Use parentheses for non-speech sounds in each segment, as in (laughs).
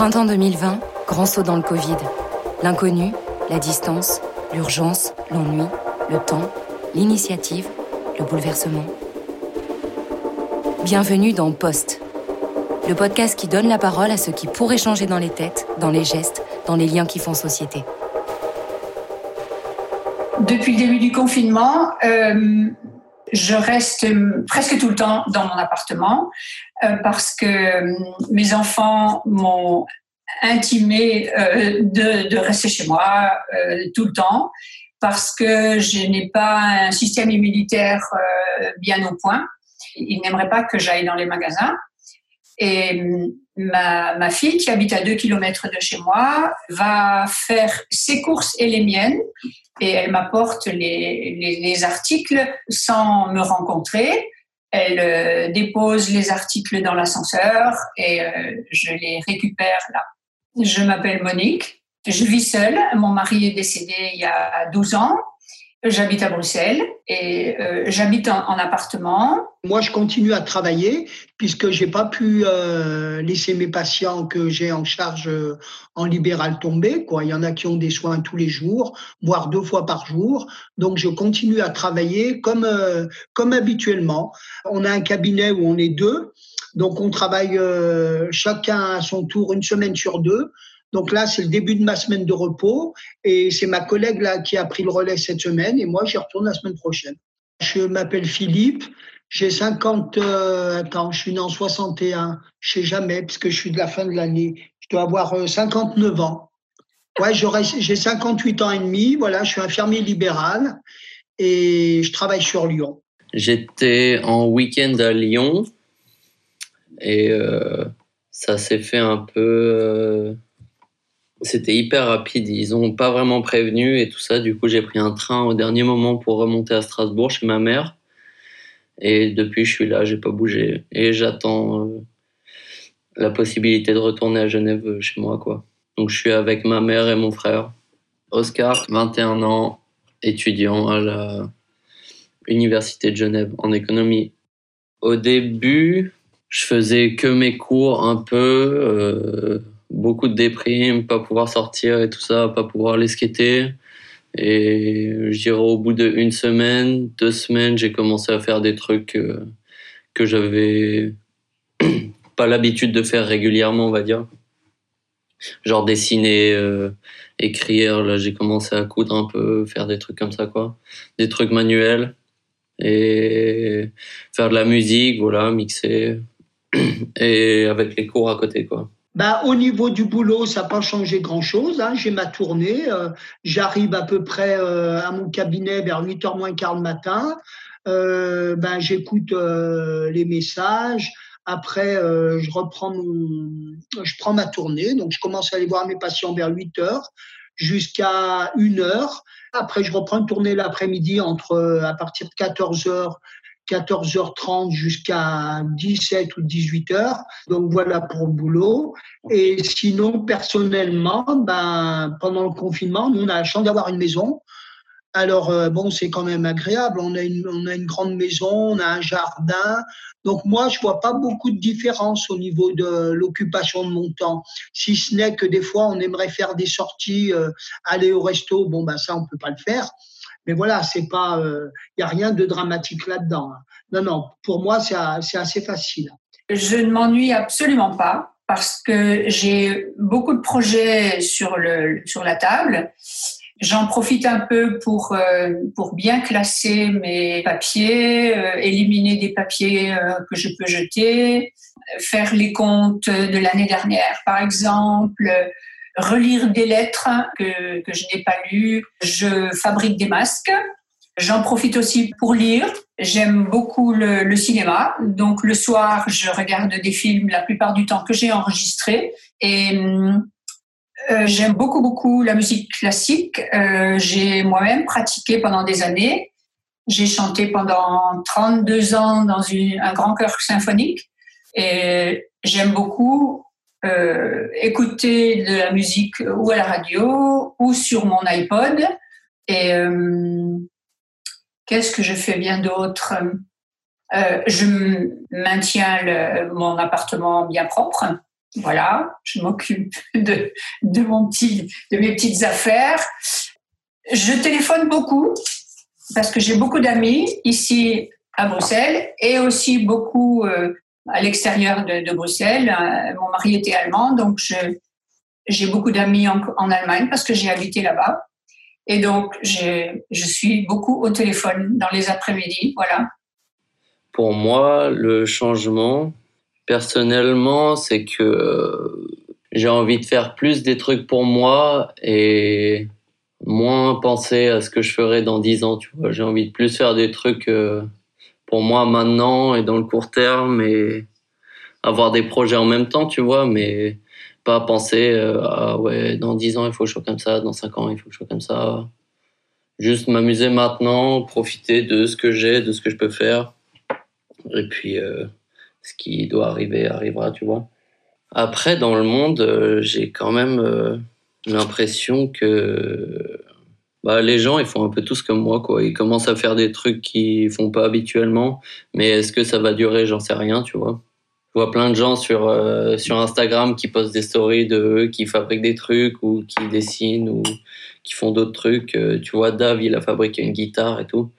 Printemps 2020, grand saut dans le Covid. L'inconnu, la distance, l'urgence, l'ennui, le temps, l'initiative, le bouleversement. Bienvenue dans Poste, le podcast qui donne la parole à ceux qui pourraient changer dans les têtes, dans les gestes, dans les liens qui font société. Depuis le début du confinement, euh, je reste presque tout le temps dans mon appartement euh, parce que euh, mes enfants m'ont intimé euh, de, de, rester chez moi tout le temps parce que je n'ai pas un système immunitaire bien au point. Ils n'aimeraient pas que j'aille dans les magasins. Et ma, fille, qui habite à deux kilomètres de chez moi, va faire ses courses et les miennes et elle m'apporte les, les, articles sans me rencontrer. Elle euh, dépose les articles dans l'ascenseur et euh, je les récupère là. Je m'appelle Monique. Je vis seule. Mon mari est décédé il y a 12 ans. J'habite à Bruxelles et euh, j'habite en, appartement. Moi, je continue à travailler puisque j'ai pas pu euh, laisser mes patients que j'ai en charge euh, en libéral tomber. Quoi, il y en a qui ont des soins tous les jours, voire deux fois par jour. Donc, je continue à travailler comme comme habituellement. On a un cabinet où on est deux, donc on travaille chacun à son tour une semaine sur deux. Donc là, c'est le début de ma semaine de repos et c'est ma collègue là qui a pris le relais cette semaine et moi, j'y retourne la semaine prochaine. Je m'appelle Philippe, j'ai 50, euh, attends, je suis né en 61, je sais jamais parce que je suis de la fin de l'année. Je dois avoir 59 euh, ans. Ouais, j'ai 58 ans et demi, voilà, je suis infirmier libéral et je travaille sur Lyon. J'étais en week-end à Lyon et euh, ça s'est fait un peu c'était hyper rapide. Ils ont pas vraiment prévenu et tout ça. Du coup, j'ai pris un train au dernier moment pour remonter à Strasbourg chez ma mère. Et depuis, je suis là, j'ai pas bougé. Et j'attends euh, la possibilité de retourner à Genève euh, chez moi, quoi. Donc, je suis avec ma mère et mon frère. Oscar, 21 ans, étudiant à la Université de Genève en économie. Au début, je faisais que mes cours un peu. Euh, beaucoup de déprime, pas pouvoir sortir et tout ça, pas pouvoir aller skater. Et je dirais au bout d'une semaine, deux semaines, j'ai commencé à faire des trucs euh, que j'avais (clears throat) pas l'habitude de faire régulièrement, on va dire. Genre dessiner, euh, écrire, là j'ai commencé à coudre un peu, faire des trucs comme ça, quoi. Des trucs manuels. Et faire de la musique, voilà, mixer. (clears throat) Et avec les cours à côté, quoi. Bah, au niveau du boulot, ça n'a pas changé grand-chose. Hein. J'ai ma tournée. Euh, j'arrive à peu près euh, à mon cabinet vers 8h moins quart le matin. Euh, ben, J'écoute les messages. Après, je reprends mon, je prends ma tournée. Donc, je commence à aller voir mes patients vers 8 h jusqu'à 1 h Après, je reprends une tournée l'après-midi entre à partir de 14 h 14h30 jusqu'à 17 ou 18h. Donc voilà pour le boulot. Et sinon, personnellement, ben, pendant le confinement, nous, on a la chance d'avoir une maison. Alors, euh, bon, c'est quand même agréable. On a, une, on a une grande maison, on a un jardin. Donc, moi, je vois pas beaucoup de différence au niveau de l'occupation de mon temps. Si ce n'est que des fois, on aimerait faire des sorties, euh, aller au resto. Bon, ben, ça, on peut pas le faire. Mais voilà, c'est pas, il euh, y a rien de dramatique là-dedans. Hein. Non, non, pour moi, c'est assez facile. Je ne m'ennuie absolument pas parce que j'ai beaucoup de projets sur, le, sur la table. J'en profite un peu pour, euh, pour bien classer mes papiers, euh, éliminer des papiers que je peux jeter, faire les comptes de l'année dernière, par exemple, relire des lettres que, je n'ai pas lues. Je fabrique des masques. J'en profite aussi pour lire. J'aime beaucoup le, cinéma. Donc le soir, je regarde des films la plupart du temps que j'ai enregistrés. Et euh, j'aime beaucoup, beaucoup la musique classique. Euh, j'ai moi-même pratiqué pendant des années. J'ai chanté pendant 32 ans dans un grand chœur symphonique. Et j'aime beaucoup euh, écouter de la musique ou à la radio ou sur mon iPod. Et euh, qu'est-ce que je fais bien d'autre? Euh, Je maintiens mon appartement bien propre. Voilà, je m'occupe de, de, petit, de mes petites affaires. Je téléphone beaucoup parce que j'ai beaucoup d'amis ici à Bruxelles et aussi beaucoup à l'extérieur de, Bruxelles. Euh, mon mari était allemand, donc j'ai beaucoup d'amis en, Allemagne parce que j'ai habité là-bas. Et donc, je suis beaucoup au téléphone dans les après-midi. Voilà. Pour moi, le changement, personnellement, c'est que euh, j'ai envie de faire plus des trucs pour moi et moins penser à ce que je ferai dans dix ans. Tu vois, j'ai envie de plus faire des trucs euh, pour moi maintenant et dans le court terme et avoir des projets en même temps, tu vois, mais pas penser euh, à ouais, dans dix ans il faut que je sois comme ça, dans cinq ans il faut que je sois comme ça. Juste m'amuser maintenant, profiter de ce que j'ai, de ce que je peux faire. Et puis, euh, ce qui doit arriver arrivera, tu vois. Après, dans le monde, j'ai quand même l'impression que bah, les gens, ils font un peu tous comme moi, quoi. Ils commencent à faire des trucs qu'ils font pas habituellement, mais est-ce que ça va durer? J'en sais rien, tu vois. Je vois plein de gens sur, euh, sur Instagram qui postent des stories de qui fabriquent des trucs ou qui dessinent ou qui font d'autres trucs. Euh, tu vois, Dave, il a fabriqué une guitare et tout.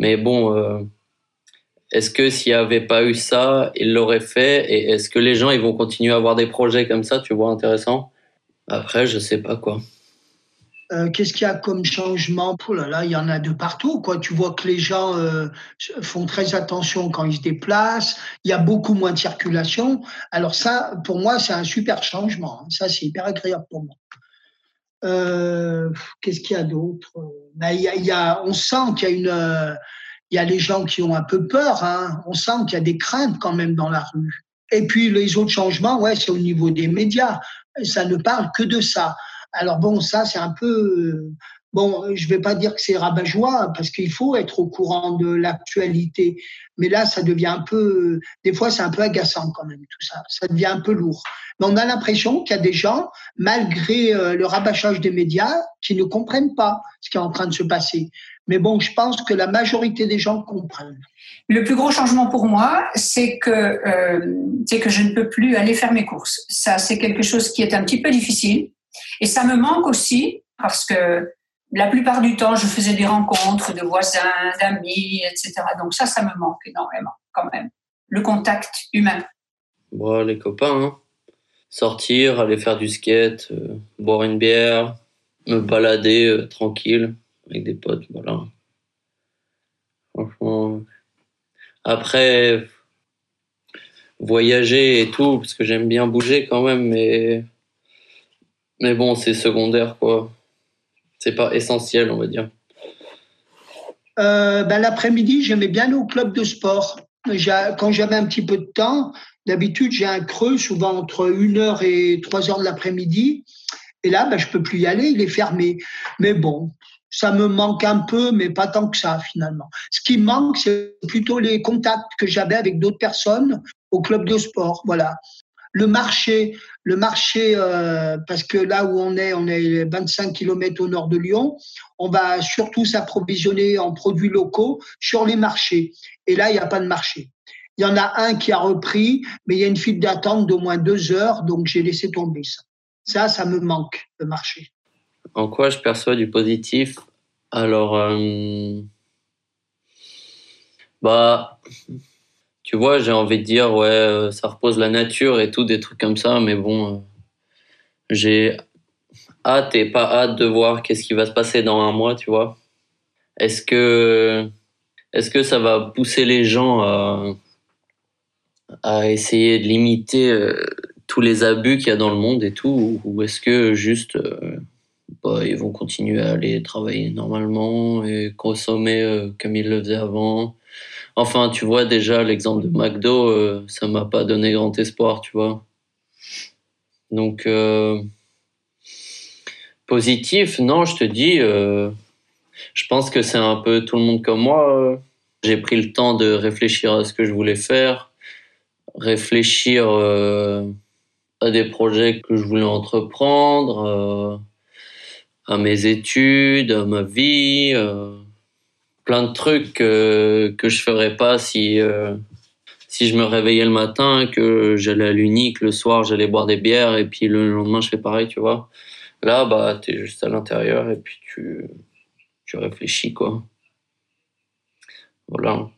Mais bon, euh, est-ce que s'il n'y avait pas eu ça, il l'aurait fait? Et est-ce que les gens, ils vont continuer à avoir des projets comme ça, tu vois, intéressant Après, je sais pas quoi. Euh, qu'est-ce qu'il y a comme changement? Oh là là, il y en a de partout. Quoi. Tu vois que les gens euh, font très attention quand ils se déplacent. Il y a beaucoup moins de circulation. Alors ça, pour moi, c'est un super changement. Ça, c'est hyper agréable pour moi. Euh, qu'est-ce qu'il y a d'autre? Ben, il, y a, On sent qu'il y a une... il y a les gens qui ont un peu peur. Hein. On sent qu'il y a des craintes quand même dans la rue. Et puis les autres changements, ouais, c'est au niveau des médias. Ça ne parle que de ça. Alors bon, ça c'est un peu euh, bon. Je vais pas dire que c'est rabat-joie parce qu'il faut être au courant de l'actualité, mais là ça devient un peu. Des fois c'est un peu agaçant quand même tout ça. Ça devient un peu lourd. Mais on a l'impression qu'il y a des gens, malgré euh, le rabâchage des médias, qui ne comprennent pas ce qui est en train de se passer. Mais bon, je pense que la majorité des gens comprennent. Le plus gros changement pour moi, c'est que euh, c'est que je ne peux plus aller faire mes courses. Ça, c'est quelque chose qui est un petit peu difficile et ça me manque aussi parce que la plupart du temps, je faisais des rencontres de voisins, d'amis, etc. Donc ça, ça me manque énormément quand même. Le contact humain. Bon, les copains, hein. sortir, aller faire du skate, euh, boire une bière, me balader euh, tranquille avec des potes, voilà. Franchement. Après, voyager et tout, parce que j'aime bien bouger quand même, mais mais bon, c'est secondaire, quoi. C'est pas essentiel, on va dire. Euh, ben, L'après-midi, j'aimais bien aller au club de sport. Quand j'avais un petit peu de temps, d'habitude, j'ai un creux, souvent entre 1h et 3h de l'après-midi. Et là, ben, je peux plus y aller, il est fermé. Mais bon, ça me manque un peu, mais pas tant que ça, finalement. Ce qui manque, c'est plutôt les contacts que j'avais avec d'autres personnes au club de sport. Voilà le marché, le marché, euh, parce que là où on est, on est 25 km au nord de Lyon, on va surtout s'approvisionner en produits locaux sur les marchés. Et là, il n'y a pas de marché. Il y en a un qui a repris, mais il y a une file d'attente d'au moins deux heures, donc j'ai laissé tomber ça. Ça, ça me manque, le marché. En quoi je perçois du positif? Alors, euh, bah, tu vois, j'ai envie de dire, ouais, euh, ça repose la nature et tout, des trucs comme ça, mais bon, euh, j'ai hâte et pas hâte de voir qu'est-ce qui va se passer dans un mois, tu vois. Est-ce que, est-ce que ça va pousser les gens à, essayer de limiter euh, tous les abus qu'il y a dans le monde et tout, ou est-ce que juste, bah, ils vont continuer à aller travailler normalement et consommer comme ils le faisaient avant? Enfin, tu vois déjà l'exemple de McDo, euh, ça m'a pas donné grand espoir, tu vois. Donc euh, positif, non, je te dis, euh, je pense que c'est un peu tout le monde comme moi. J'ai pris le temps de réfléchir à ce que je voulais faire, réfléchir à des projets que je voulais entreprendre, à mes études, à ma vie plein de trucs que, que je ferais pas si, euh, si je me réveillais le matin, que j'allais à l'unique, le soir, j'allais boire des bières, et puis le lendemain, je fais pareil, tu vois. Là, bah, t'es juste à l'intérieur, et puis tu, tu réfléchis, quoi. Voilà.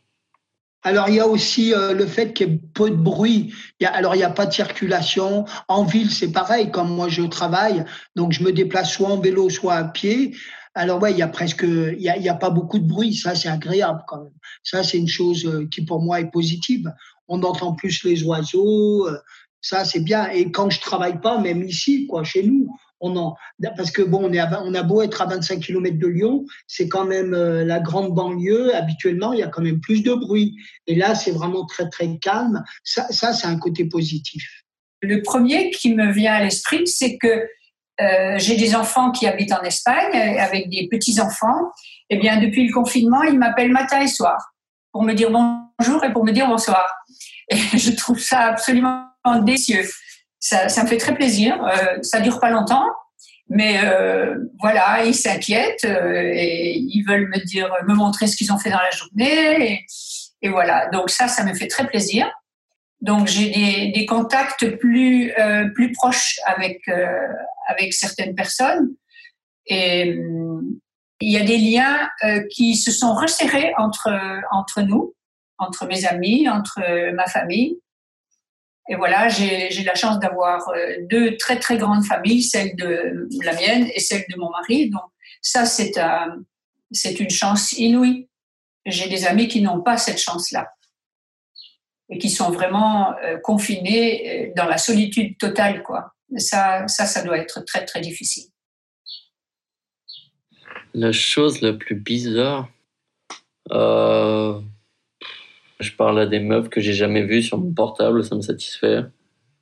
Alors, il y a aussi euh, le fait qu'il y ait peu de bruit. Il y a, alors, il n'y a pas de circulation. En ville, c'est pareil. Comme moi, je travaille, donc je me déplace soit en vélo, soit à pied. Alors, ouais, il y a presque, il y a, pas beaucoup de bruit. Ça, c'est agréable quand même. Ça, c'est une chose euh, qui, pour moi, est positive. On entend plus les oiseaux. Euh, ça, c'est bien. Et quand je travaille pas, même ici, quoi, chez nous, on en, parce que bon, on, est on a beau être à 25 km de Lyon, c'est quand même euh, la grande banlieue. Habituellement, il y a quand même plus de bruit. Et là, c'est vraiment très très calme. Ça, ça c'est un côté positif. Le premier qui me vient à l'esprit, c'est que euh, j'ai des enfants qui habitent en Espagne avec des petits enfants. Eh bien, depuis le confinement, ils m'appellent matin et soir pour me dire bonjour et pour me dire bonsoir. Et (laughs) je trouve ça absolument délicieux ça, ça me fait très plaisir. Euh, ça dure pas longtemps, mais euh, voilà, ils s'inquiètent euh, et ils veulent me dire, me montrer ce qu'ils ont fait dans la journée. Et, et, voilà, donc ça, ça me fait très plaisir. Donc j'ai des, des, contacts plus euh, plus proches avec euh, avec certaines personnes et il y a des liens qui se sont resserrés entre entre nous, entre mes amis, entre ma famille. Et voilà, j'ai la chance d'avoir euh, deux très très grandes familles, celle de la mienne et celle de mon mari. Donc ça, c'est c'est une chance inouïe. J'ai des amis qui n'ont pas cette chance-là et qui sont vraiment euh, confinés euh, dans la solitude totale, quoi. Ça, ça, ça doit être très très difficile. La chose la plus bizarre. Euh je parle à des meufs que j'ai jamais vues sur mon portable, ça me satisfait.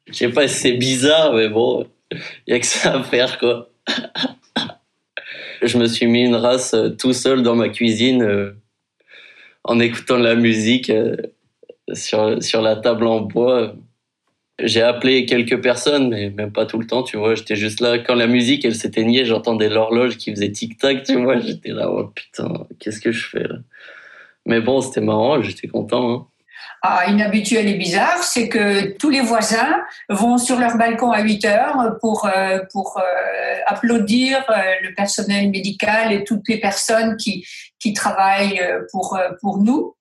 Je sais pas si c'est bizarre, mais bon, il y a que ça à faire, quoi. je me suis mis une race tout seul dans ma cuisine en écoutant de la musique sur, sur la table en bois. J'ai appelé quelques personnes, mais même pas tout le temps, tu vois. J'étais juste là. Quand la musique, elle s'éteignait, j'entendais l'horloge qui faisait tic-tac, tu vois. J'étais là, oh putain, qu'est-ce que je fais là? Mais bon, c'était marrant, j'étais content. Hein. Ah, inhabituel et bizarre, c'est que tous les voisins vont sur leur balcon à 8 heures pour, euh, pour euh, applaudir euh, le personnel médical et toutes les personnes qui, qui travaillent pour, pour nous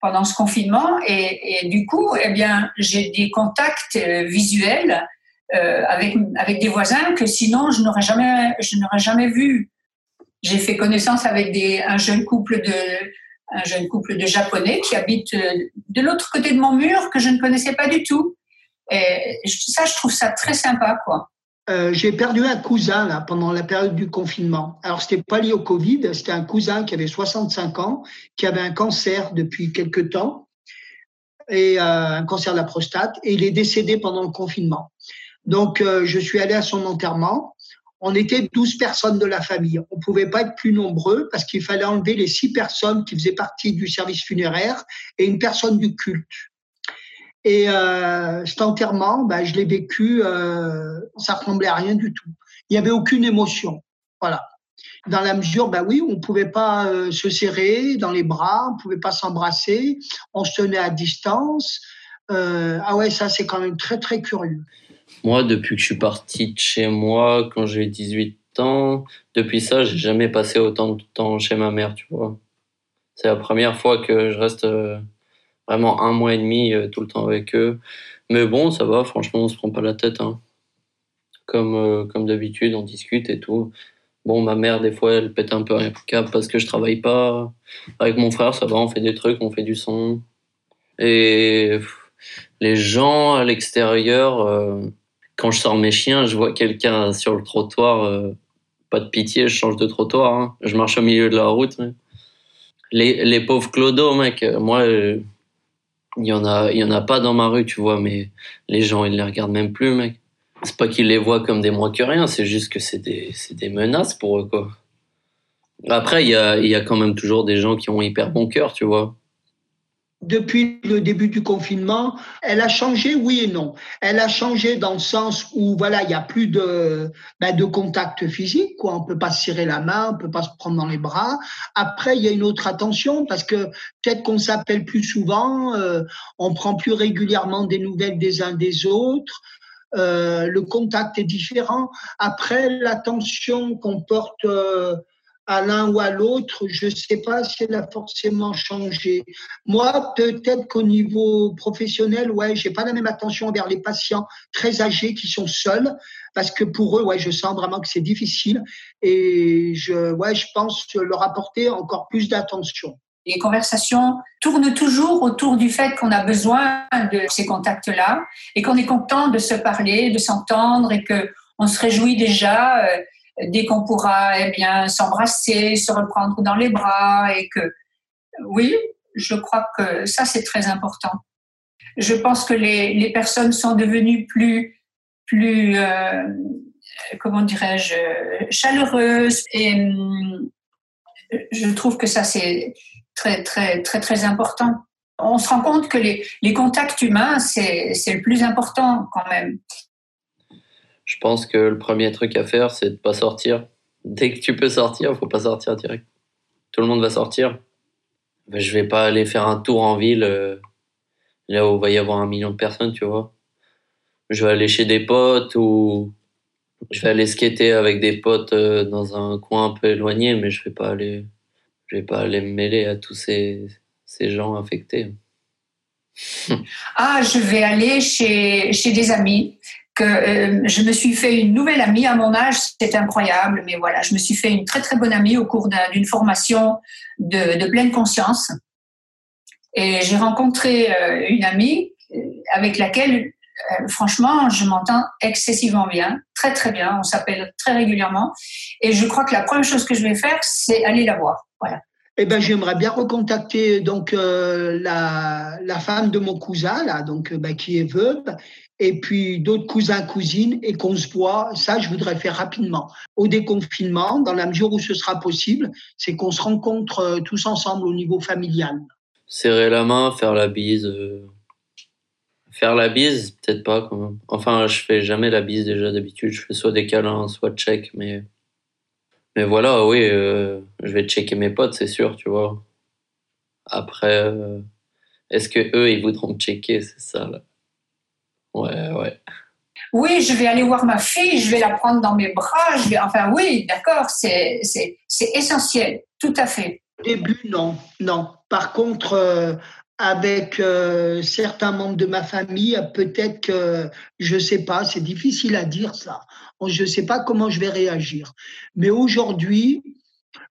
pendant ce confinement. Et, du coup, eh bien, j'ai des contacts visuels avec, avec des voisins que sinon je n'aurais jamais, je n'aurais jamais vu. J'ai fait connaissance avec des, un jeune couple de, un jeune couple de Japonais qui habite euh, de l'autre côté de mon mur que je ne connaissais pas du tout. Et ça, je trouve ça très sympa, quoi. Euh, j'ai perdu un cousin là pendant la période du confinement. Alors c'était pas lié au Covid, c'était un cousin qui avait 65 ans, qui avait un cancer depuis quelque temps et euh, un cancer de la prostate et il est décédé pendant le confinement. Donc je suis allé à son enterrement on était 12 personnes de la famille. On pouvait pas être plus nombreux parce qu'il fallait enlever les six personnes qui faisaient partie du service funéraire et une personne du culte. Et euh, cet enterrement, ben, je l'ai vécu, euh, ça ressemblait à rien du tout. Il n'y avait aucune émotion. Voilà. Dans la mesure, ben oui, on ne pouvait pas euh, se serrer dans les bras, on ne pouvait pas s'embrasser, on se tenait à distance. Euh, ah ouais, ça c'est quand même très très curieux. Moi, depuis que je suis parti de chez moi, quand j'ai 18 ans, depuis ça, j'ai jamais passé autant de temps chez ma mère, tu vois. C'est la première fois que je reste euh, vraiment un mois et demi euh, tout le temps avec eux. Mais bon, ça va, franchement, on se prend pas la tête. Hein. Comme, euh, comme d'habitude, on discute et tout. Bon, ma mère, des fois, elle pète un peu un câble parce que je travaille pas. Avec mon frère, ça va, on fait des trucs, on fait du son. Et les gens à l'extérieur, quand je sors mes chiens, je vois quelqu'un sur le trottoir, euh, pas de pitié, je change de trottoir. Hein. Je marche au milieu de la route. Les, les pauvres clodos, mec, euh, moi, euh, il y en a, il y en a pas dans ma rue, tu vois, mais les gens, ils les regardent même plus, mec. C'est pas qu'ils les voient comme des moins que rien, c'est juste que c'est des, des menaces pour eux, quoi. Après, il y a, y a quand même toujours des gens qui ont hyper bon cœur, tu vois. Depuis le début du confinement, elle a changé, oui et non. Elle a changé dans le sens où voilà, il n'y a plus de ben, de contact physique, quoi. On peut pas se serrer la main, on peut pas se prendre dans les bras. Après, il y a une autre attention parce que peut-être qu'on s'appelle plus souvent, euh, on prend plus régulièrement des nouvelles des uns des autres. Euh, le contact est différent. Après, l'attention qu'on porte euh, à l'un ou à l'autre, je ne sais pas si elle a forcément changé. Moi, peut-être qu'au niveau professionnel, ouais, j'ai pas la même attention envers les patients très âgés qui sont seuls, parce que pour eux, ouais, je sens vraiment que c'est difficile, et je, ouais, je pense leur apporter encore plus d'attention. Les conversations tournent toujours autour du fait qu'on a besoin de ces contacts-là et qu'on est content de se parler, de s'entendre et que on se réjouit déjà euh, dès qu'on pourra eh bien s'embrasser, se reprendre dans les bras et que oui, je crois que ça c'est très important. Je pense que les, les personnes sont devenues plus plus euh, comment dirais-je chaleureuses et hum, je trouve que ça c'est très très très très important. On se rend compte que les, les contacts humains c'est le plus important quand même je pense que le premier truc à faire, c'est de pas sortir. Dès que tu peux sortir, faut pas sortir direct. Tout le monde va sortir. Ben, je vais pas aller faire un tour en ville euh, là où il va y avoir un million de personnes, tu vois. Je vais aller chez des potes ou je vais aller skater avec des potes euh, dans un coin un peu éloigné, mais je vais pas aller, je vais pas aller me mêler à tous ces, ces gens infectés. ah, je vais aller chez, chez des amis euh, je me suis fait une nouvelle amie à mon âge, c'est incroyable, mais voilà, je me suis fait une très très bonne amie au cours d'une formation de, pleine conscience. Et j'ai rencontré euh, une amie euh, avec laquelle, franchement, je m'entends excessivement bien, très très bien. On s'appelle très régulièrement. Et je crois que la première chose que je vais faire, c'est aller la voir. Voilà. Eh ben, j'aimerais bien recontacter donc la, femme de mon cousin donc bah, qui est veuve, et puis d'autres cousins, cousines, et qu'on se voit. Ça, je voudrais faire rapidement. Au déconfinement, dans la mesure où ce sera possible, c'est qu'on se rencontre euh, tous ensemble au niveau familial. Serrer la main, faire la bise. Euh, faire la bise, peut-être pas quand même. Enfin, je fais jamais la bise déjà d'habitude. Je fais soit des câlins, soit check, mais. Mais voilà, oui, euh, je vais checker mes potes, c'est sûr, tu vois. Après, est-ce que eux, ils voudront checker, c'est ça là. Ouais, ouais. Oui, je vais aller voir ma fille, je vais la prendre dans mes bras. Je vais... Enfin, oui, d'accord, c'est essentiel, tout à fait. Au début, non, non. Par contre, euh, avec euh, certains membres de ma famille, peut-être que, je ne sais pas, c'est difficile à dire ça. Je ne sais pas comment je vais réagir. Mais aujourd'hui,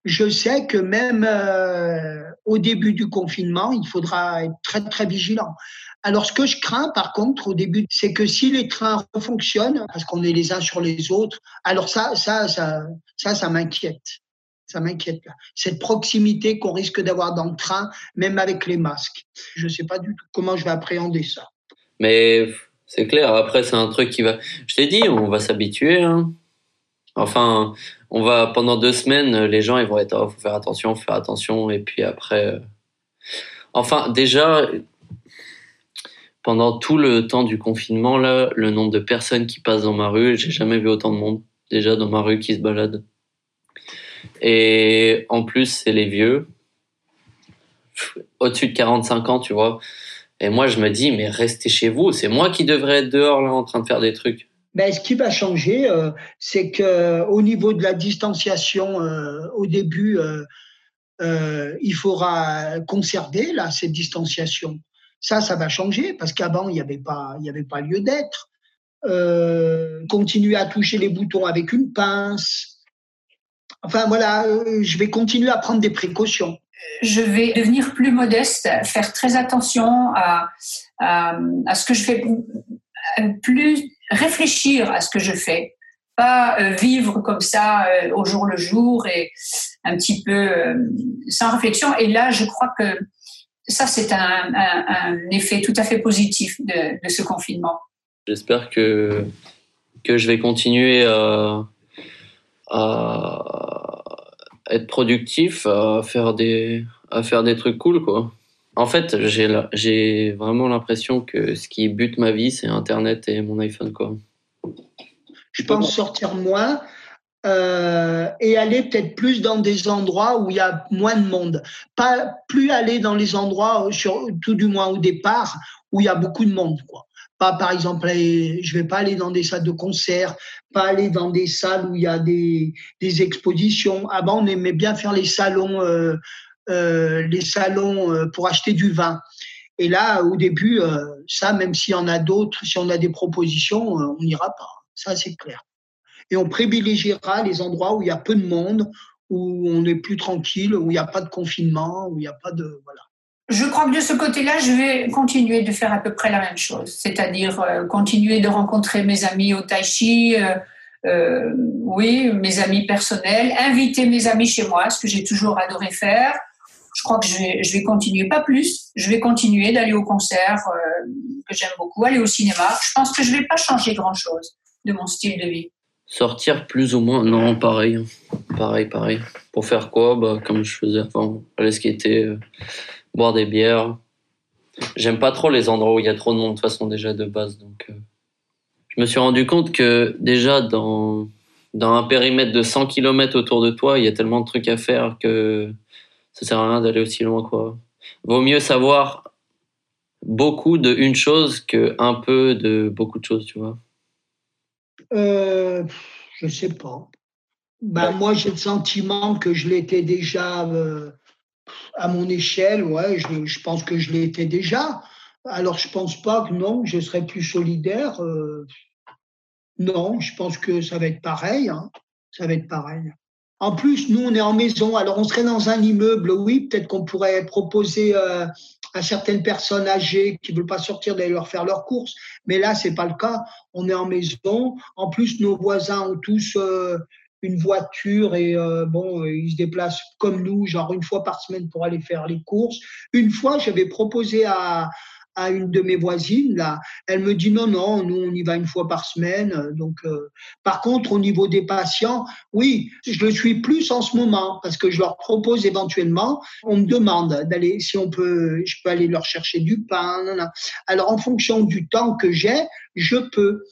je sais que même euh, au début du confinement, il faudra être très, très vigilant. Alors, ce que je crains, par contre, au début, c'est que si les trains fonctionnent, parce qu'on est les uns sur les autres, alors ça, ça, ça, ça, ça m'inquiète. Ça m'inquiète. Cette proximité qu'on risque d'avoir dans le train, même avec les masques. Je ne sais pas du tout comment je vais appréhender ça. Mais c'est clair. Après, c'est un truc qui va. Je t'ai dit, on va s'habituer. Hein. Enfin, on va pendant deux semaines, les gens ils vont être, oh, faut faire attention, faut faire attention, et puis après. Euh, enfin, déjà, pendant tout le temps du confinement, là, le nombre de personnes qui passent dans ma rue, j'ai jamais vu autant de monde déjà dans ma rue qui se balade. Et en plus, c'est les vieux, au-dessus de 45 ans, tu vois. Et moi, je me dis, mais restez chez vous, c'est moi qui devrais être dehors là en train de faire des trucs. Ben, ce qui va changer, euh, c'est que au niveau de la distanciation, euh, au début, euh, il faudra conserver là cette distanciation. Ça, ça va changer parce qu'avant, il n'y avait, pas, avait pas lieu d'être. Euh, continuer à toucher les boutons avec une pince. Enfin, voilà, euh, je vais continuer à prendre des précautions. Je vais devenir plus modeste, faire très attention à, à, ce que je fais, plus réfléchir à ce que je fais, pas euh, vivre comme ça au jour le jour et un petit peu sans réflexion. Et là, je crois que ça, c'est un, effet tout à fait positif de, ce confinement. J'espère que, que je vais continuer à, être productif, à faire, des, à faire des trucs cool. Quoi. En fait, j'ai vraiment l'impression que ce qui bute ma vie, c'est Internet et mon iPhone. Quoi. Je pense sortir moins euh, et aller peut-être plus dans des endroits où il y a moins de monde. Pas plus aller dans les endroits, sur, tout du moins au départ, où il y a beaucoup de monde. Quoi. Pas par exemple, je vais pas aller dans des salles de concert, pas aller dans des salles où il y a des, des expositions. Avant, on aimait bien faire les salons. Euh, euh, les salons euh, pour acheter du vin. Et là, au début, euh, ça, même s'il y en a d'autres, si on a des propositions, on n'ira pas. Ça, c'est clair. Et on privilégiera les endroits où il y a peu de monde, où on est plus tranquille, où il n'y a pas de confinement, où il n'y a pas de voilà. Je crois que de ce côté-là, je vais continuer de faire à peu près la même chose, c'est-à-dire continuer de rencontrer mes amis au tai chi, oui, mes amis personnels, inviter mes amis chez moi, ce que j'ai toujours adoré faire, je crois que je vais, je vais continuer, pas plus. Je vais continuer d'aller au concert euh, que j'aime beaucoup, aller au cinéma. Je pense que je vais pas changer grand-chose de mon style de vie. Sortir plus ou moins, non, pareil, pareil, pareil. Pour faire quoi? Bah, Comme je faisais avant, aller skater, euh, boire des bières. J'aime pas trop les endroits où il y a trop de monde, de toute façon, déjà de base. Donc, euh, je me suis rendu compte que déjà dans, dans un périmètre de 100 km autour de toi, il y a tellement de trucs à faire que ça sert à rien d'aller aussi loin, quoi. Vaut mieux savoir beaucoup de une chose que un peu de beaucoup de choses, tu vois. Euh, je sais pas. Ben, moi, j'ai le sentiment que je l'étais déjà euh, à mon échelle. Ouais, je, pense que je l'étais déjà. Alors, je pense pas que non, je serais plus solidaire. Euh, non, je pense que ça va être pareil. Hein. Ça va être pareil. En plus, nous, on est en maison. Alors, on serait dans un immeuble, oui, peut-être qu'on pourrait proposer euh, à certaines personnes âgées qui veulent pas sortir d'aller leur faire leurs courses. Mais là, c'est pas le cas. On est en maison. En plus, nos voisins ont tous euh, une voiture et euh, bon, ils se déplacent comme nous, genre une fois par semaine pour aller faire les courses. Une fois, j'avais proposé à, à une de mes voisines, là, elle me dit non, non, nous on y va une fois par semaine. Donc, euh, par contre, au niveau des patients, oui, je le suis plus en ce moment parce que je leur propose éventuellement, on me demande d'aller, si on peut, je peux aller leur chercher du pain. Alors, en fonction du temps que j'ai, je peux.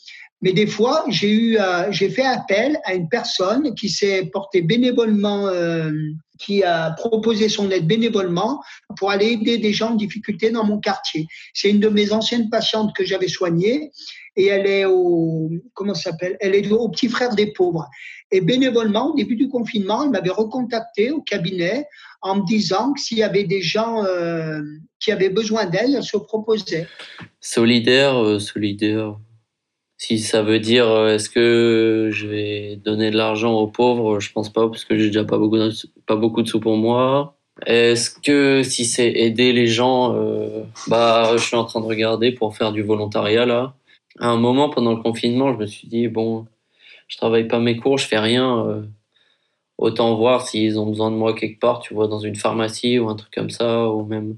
Mais des fois, j'ai eu, euh, j'ai fait appel à une personne qui s'est portée bénévolement, euh, qui a proposé son aide bénévolement pour aller aider des gens en difficulté dans mon quartier. C'est une de mes anciennes patientes que j'avais soignée et elle est au, comment s'appelle? Elle est au petit frère des pauvres. Et bénévolement, au début du confinement, elle m'avait recontacté au cabinet en me disant que s'il y avait des gens euh, qui avaient besoin d'elle, elle se proposait. Solidaire, solidaire si ça veut dire euh, est-ce que je vais donner de l'argent aux pauvres, je pense pas parce que j'ai déjà pas beaucoup de, pas beaucoup de sous pour moi. Est-ce que si c'est aider les gens, euh, bah je suis en train de regarder pour faire du volontariat là. À un moment pendant le confinement, je me suis dit bon, je travaille pas mes cours, je fais rien. Euh, autant voir s'ils ont besoin de moi quelque part, tu vois, dans une pharmacie ou un truc comme ça, ou même.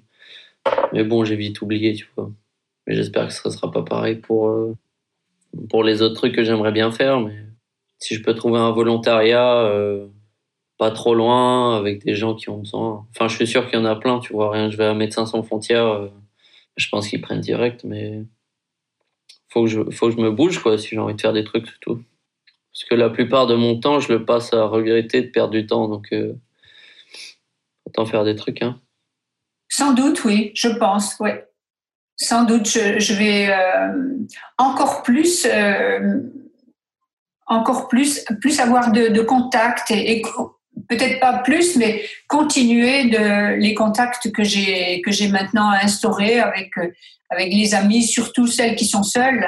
Mais bon, j'ai vite oublié, tu vois. Mais j'espère que ce sera pas pareil pour pour les autres trucs que j'aimerais bien faire, mais si je peux trouver un volontariat euh, pas trop loin avec des gens qui ont besoin. Enfin, je suis sûr qu'il y en a plein, tu vois. Rien, je vais à Médecins sans frontières, euh, je pense qu'ils prennent direct, mais faut que je, faut que je me bouge, quoi, si j'ai envie de faire des trucs, tout. Parce que la plupart de mon temps, je le passe à regretter de perdre du temps, donc euh, autant faire des trucs, hein. Sans doute, oui, je pense, oui sans doute, je, vais euh, encore plus, euh, encore plus, plus avoir de, contacts et, peut-être pas plus, mais continuer les contacts que j'ai que j'ai maintenant instaurés avec avec les amis, surtout celles qui sont seules,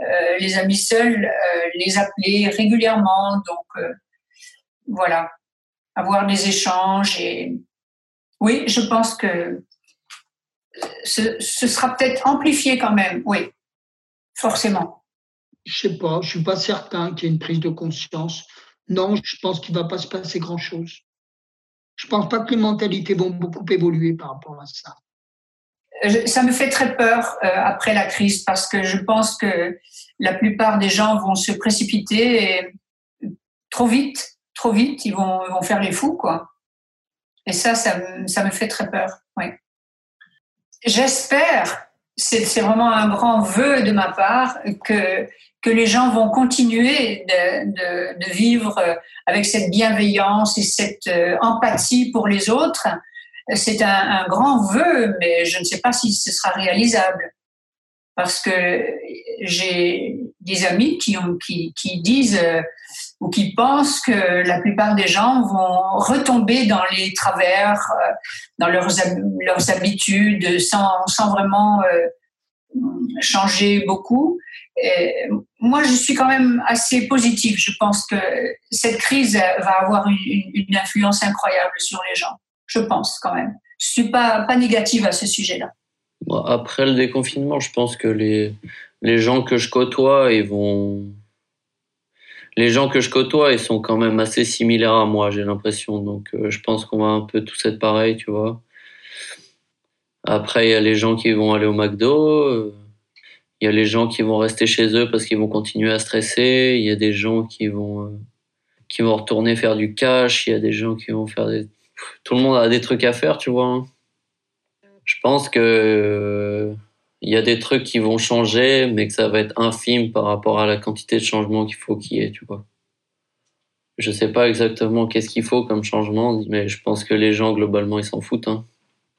euh, les amis seuls, les appeler régulièrement. Donc voilà, avoir des échanges et oui, je pense que ce, sera peut-être amplifié quand même, oui, forcément. Je sais pas, je suis pas certain qu'il y ait une prise de conscience. Non, je pense qu'il va pas se passer grand-chose. Je pense pas que les mentalités vont beaucoup évoluer par rapport à ça. Ça me fait très peur euh, après la crise parce que je pense que la plupart des gens vont se précipiter et trop vite, trop vite, ils vont, vont faire les fous, quoi. Et ça, ça, ça me fait très peur, oui. J'espère, c'est vraiment un grand vœu de ma part, que, que les gens vont continuer de, vivre avec cette bienveillance et cette euh, empathie pour les autres. C'est un, grand vœu, mais je ne sais pas si ce sera réalisable parce que j'ai des amis qui, ont, qui disent euh, ou qui pensent que la plupart des gens vont retomber dans les travers, euh, dans leurs, leurs habitudes, sans, sans vraiment euh, changer beaucoup. Moi, je suis quand même assez positive. Je pense que cette crise va avoir une, influence incroyable sur les gens. Je pense quand même. Je suis pas, pas négative à ce sujet-là. Après le déconfinement, je pense que les, les gens que je côtoie, ils vont. Les gens que je côtoie, ils sont quand même assez similaires à moi, j'ai l'impression. Donc, euh, je pense qu'on va un peu tous être pareil, tu vois. Après, il y a les gens qui vont aller au McDo. Euh, il y a les gens qui vont rester chez eux parce qu'ils vont continuer à stresser. Il y a des gens qui vont, euh, qui vont retourner faire du cash. Il y a des gens qui vont faire des. Tout le monde a des trucs à faire, tu vois. Hein je pense que il y a des trucs qui vont changer, mais que ça va être infime par rapport à la quantité de changements qu'il faut qu'il y ait, tu vois. Je sais pas exactement qu'est-ce qu'il faut comme changement, mais je pense que les gens, globalement, ils s'en foutent. Hein.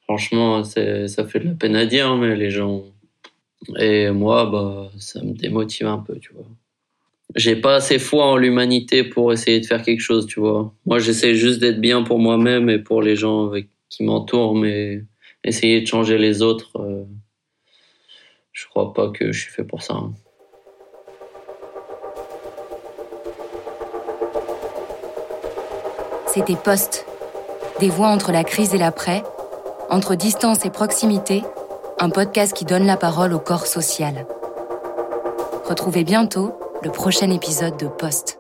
Franchement, ça fait de la peine à dire, mais les gens. Et moi, bah, ça me démotive un peu, tu vois. J'ai pas assez foi en l'humanité pour essayer de faire quelque chose, tu vois. Moi, j'essaie juste d'être bien pour moi-même et pour les gens avec, qui m'entourent, mais essayer de changer les autres, euh, je crois pas que je suis fait pour ça. Hein. C'était Poste. Des voix entre la crise et l'après, entre distance et proximité, un podcast qui donne la parole au corps social. Retrouvez bientôt le prochain épisode de Poste.